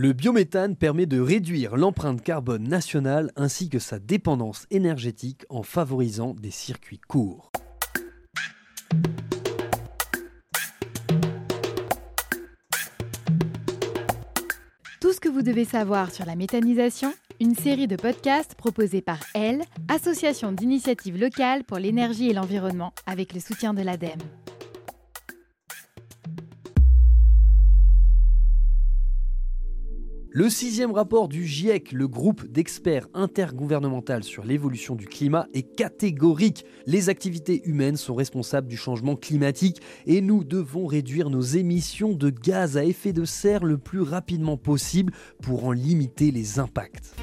Le biométhane permet de réduire l'empreinte carbone nationale ainsi que sa dépendance énergétique en favorisant des circuits courts. Tout ce que vous devez savoir sur la méthanisation, une série de podcasts proposés par Elle, Association d'initiatives locales pour l'énergie et l'environnement, avec le soutien de l'ADEME. Le sixième rapport du GIEC, le groupe d'experts intergouvernemental sur l'évolution du climat, est catégorique. Les activités humaines sont responsables du changement climatique et nous devons réduire nos émissions de gaz à effet de serre le plus rapidement possible pour en limiter les impacts.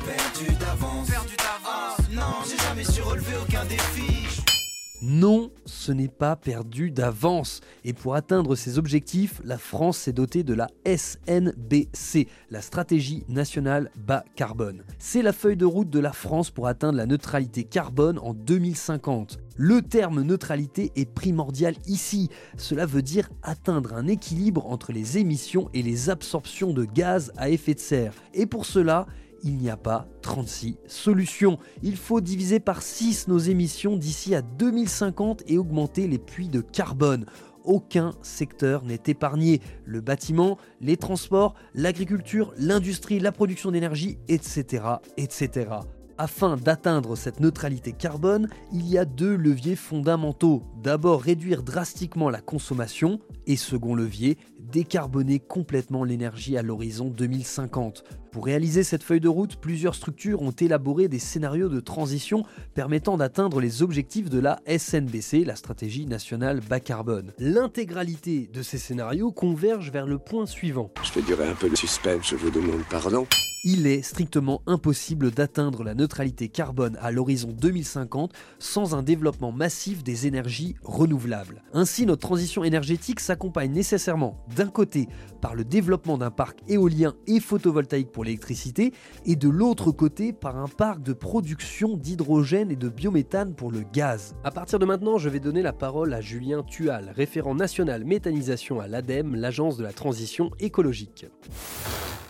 Non, ce n'est pas perdu d'avance. Et pour atteindre ces objectifs, la France s'est dotée de la SNBC, la stratégie nationale bas carbone. C'est la feuille de route de la France pour atteindre la neutralité carbone en 2050. Le terme neutralité est primordial ici. Cela veut dire atteindre un équilibre entre les émissions et les absorptions de gaz à effet de serre. Et pour cela, il n'y a pas 36 solutions. Il faut diviser par 6 nos émissions d'ici à 2050 et augmenter les puits de carbone aucun secteur n'est épargné. Le bâtiment, les transports, l'agriculture, l'industrie, la production d'énergie, etc., etc. Afin d'atteindre cette neutralité carbone, il y a deux leviers fondamentaux. D'abord, réduire drastiquement la consommation et second levier, décarboner complètement l'énergie à l'horizon 2050. Pour réaliser cette feuille de route, plusieurs structures ont élaboré des scénarios de transition permettant d'atteindre les objectifs de la SNBC, la stratégie nationale bas carbone. L'intégralité de ces scénarios converge vers le point suivant. Je fais durer un peu le suspense, je vous demande pardon il est strictement impossible d'atteindre la neutralité carbone à l'horizon 2050 sans un développement massif des énergies renouvelables. Ainsi, notre transition énergétique s'accompagne nécessairement d'un côté par le développement d'un parc éolien et photovoltaïque pour l'électricité et de l'autre côté par un parc de production d'hydrogène et de biométhane pour le gaz. À partir de maintenant, je vais donner la parole à Julien Tual, référent national méthanisation à l'ADEME, l'agence de la transition écologique.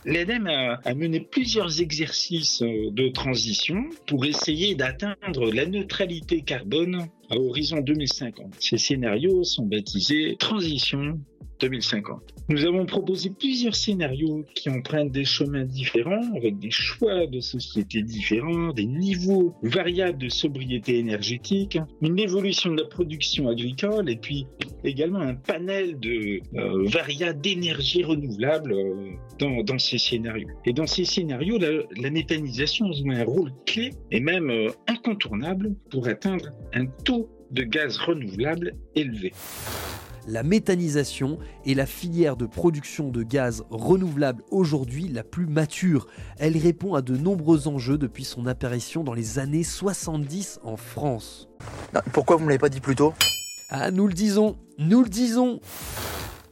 L'ADEME a, mené plusieurs exercices euh, de transition pour essayer d'atteindre la neutralité carbone à horizon 2050. Ces scénarios sont baptisés Transition 2050. Nous avons proposé plusieurs scénarios qui empruntent des chemins différents, avec des choix de sociétés différents, des niveaux variables de sobriété énergétique, une évolution de la production agricole et puis également un panel de euh, variables d'énergie renouvelable euh, dans, ces scénarios. Et dans ces scénarios, la, méthanisation joue un rôle clé et même euh, incontournable pour atteindre un taux de gaz renouvelable élevé la méthanisation est la filière de production de gaz renouvelable aujourd'hui la plus mature. Elle répond à de nombreux enjeux depuis son apparition dans les années 70 en France. Pourquoi vous ne me l'avez pas dit plus tôt? Ah, nous le disons, nous le disons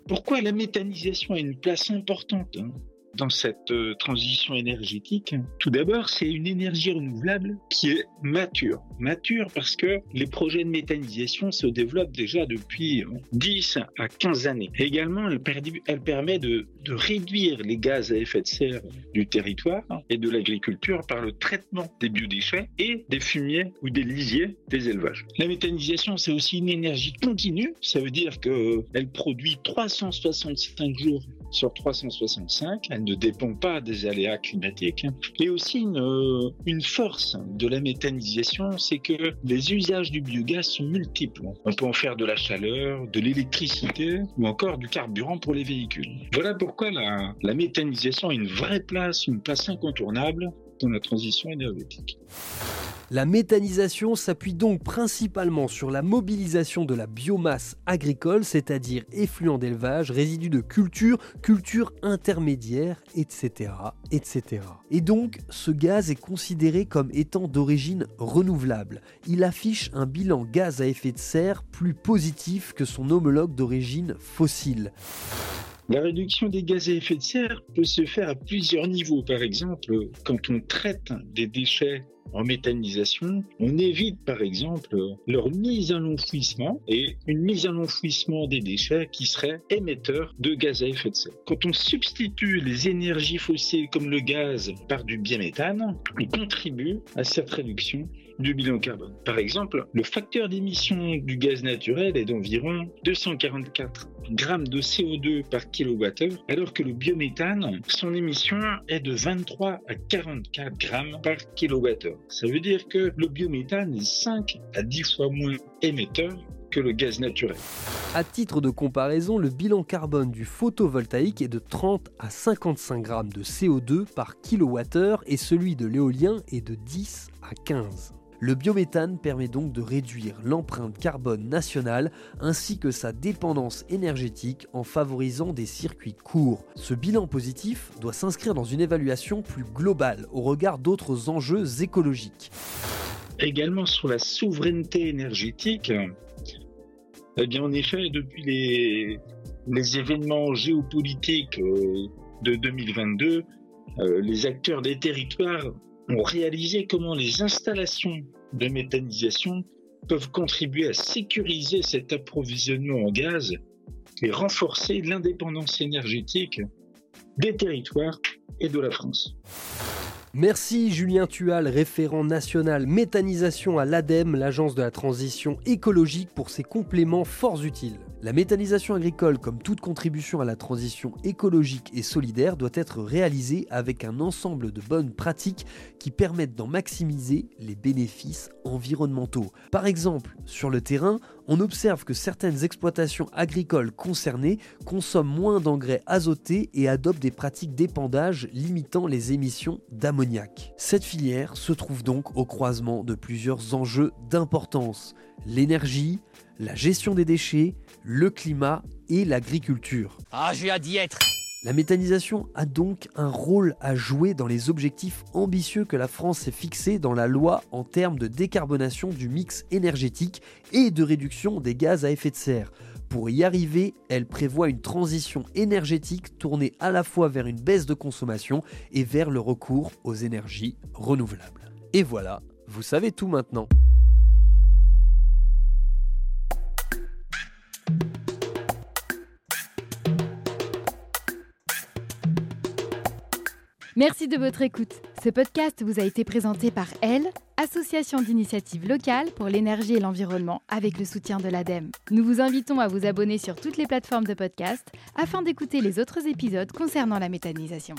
Pourquoi la méthanisation a une place importante hein? Dans cette euh, transition énergétique Tout d'abord, c'est une énergie renouvelable qui est mature. Mature parce que les projets de méthanisation se développent déjà depuis 10 à 15 années. également, elle, permet de, réduire les gaz à effet de serre du territoire et de l'agriculture par le traitement des biodéchets et des fumiers ou des lisiers des élevages. La méthanisation, c'est aussi une énergie continue. Ça veut dire qu'elle produit 365 jours sur 365. Elle ne dépend pas des aléas climatiques. Et aussi une, euh, une force de la méthanisation, c'est que les usages du biogaz sont multiples. On peut en faire de la chaleur, de l'électricité ou encore du carburant pour les véhicules. Voilà pourquoi la méthanisation a une vraie place, une place incontournable dans la transition énergétique. La méthanisation s'appuie donc principalement sur la mobilisation de la biomasse agricole, c'est-à-dire effluents d'élevage, résidus de culture, culture intermédiaire, etc., etc. Et donc, ce gaz est considéré comme étant d'origine renouvelable. Il affiche un bilan gaz à effet de serre plus positif que son homologue d'origine fossile. La réduction des gaz à effet de serre peut se faire à plusieurs niveaux. Par exemple, quand on traite des déchets en méthanisation, on évite par exemple leur mise à l'enfouissement et une mise à l'enfouissement des déchets qui serait émetteur de gaz à effet de serre. Quand on substitue les énergies fossiles comme le gaz par du biométhane, on contribue à cette réduction du bilan carbone. Par exemple, le facteur d'émission du gaz naturel est d'environ 244 grammes de CO2 par kilowattheure, alors que le biométhane, son émission est de 23 à 44 grammes par kilowattheure. Ça veut dire que le biométhane est 5 à 10 fois moins émetteur que le gaz naturel. À titre de comparaison, le bilan carbone du photovoltaïque est de 30 à 55 grammes de CO2 par kilowattheure et celui de l'éolien est de 10 à 15. Le biométhane permet donc de réduire l'empreinte carbone nationale ainsi que sa dépendance énergétique en favorisant des circuits courts. Ce bilan positif doit s'inscrire dans une évaluation plus globale au regard d'autres enjeux écologiques. Également sur la souveraineté énergétique, eh bien en effet, depuis les, les événements géopolitiques euh, de 2022, euh, les acteurs des territoires ont réalisé comment les installations de méthanisation peuvent contribuer à sécuriser cet approvisionnement en gaz et renforcer l'indépendance énergétique des territoires et de la France. Merci Julien Tual, référent national méthanisation à l'ADEME, l'agence de la transition écologique, pour ces compléments fort utiles. La méthanisation agricole, comme toute contribution à la transition écologique et solidaire, doit être réalisée avec un ensemble de bonnes pratiques qui permettent d'en maximiser les bénéfices environnementaux. Par exemple, sur le terrain, on observe que certaines exploitations agricoles concernées consomment moins d'engrais azotés et adoptent des pratiques d'épandage limitant les émissions d'ammoniac. Cette filière se trouve donc au croisement de plusieurs enjeux d'importance l'énergie, la gestion des déchets, le climat et l'agriculture. Ah, j'ai hâte d'y être la méthanisation a donc un rôle à jouer dans les objectifs ambitieux que la France s'est fixés dans la loi en termes de décarbonation du mix énergétique et de réduction des gaz à effet de serre. Pour y arriver, elle prévoit une transition énergétique tournée à la fois vers une baisse de consommation et vers le recours aux énergies renouvelables. Et voilà, vous savez tout maintenant. Merci de votre écoute. Ce podcast vous a été présenté par Elle, Association d'initiatives locales pour l'énergie et l'environnement, avec le soutien de l'ADEME. Nous vous invitons à vous abonner sur toutes les plateformes de podcast afin d'écouter les autres épisodes concernant la méthanisation.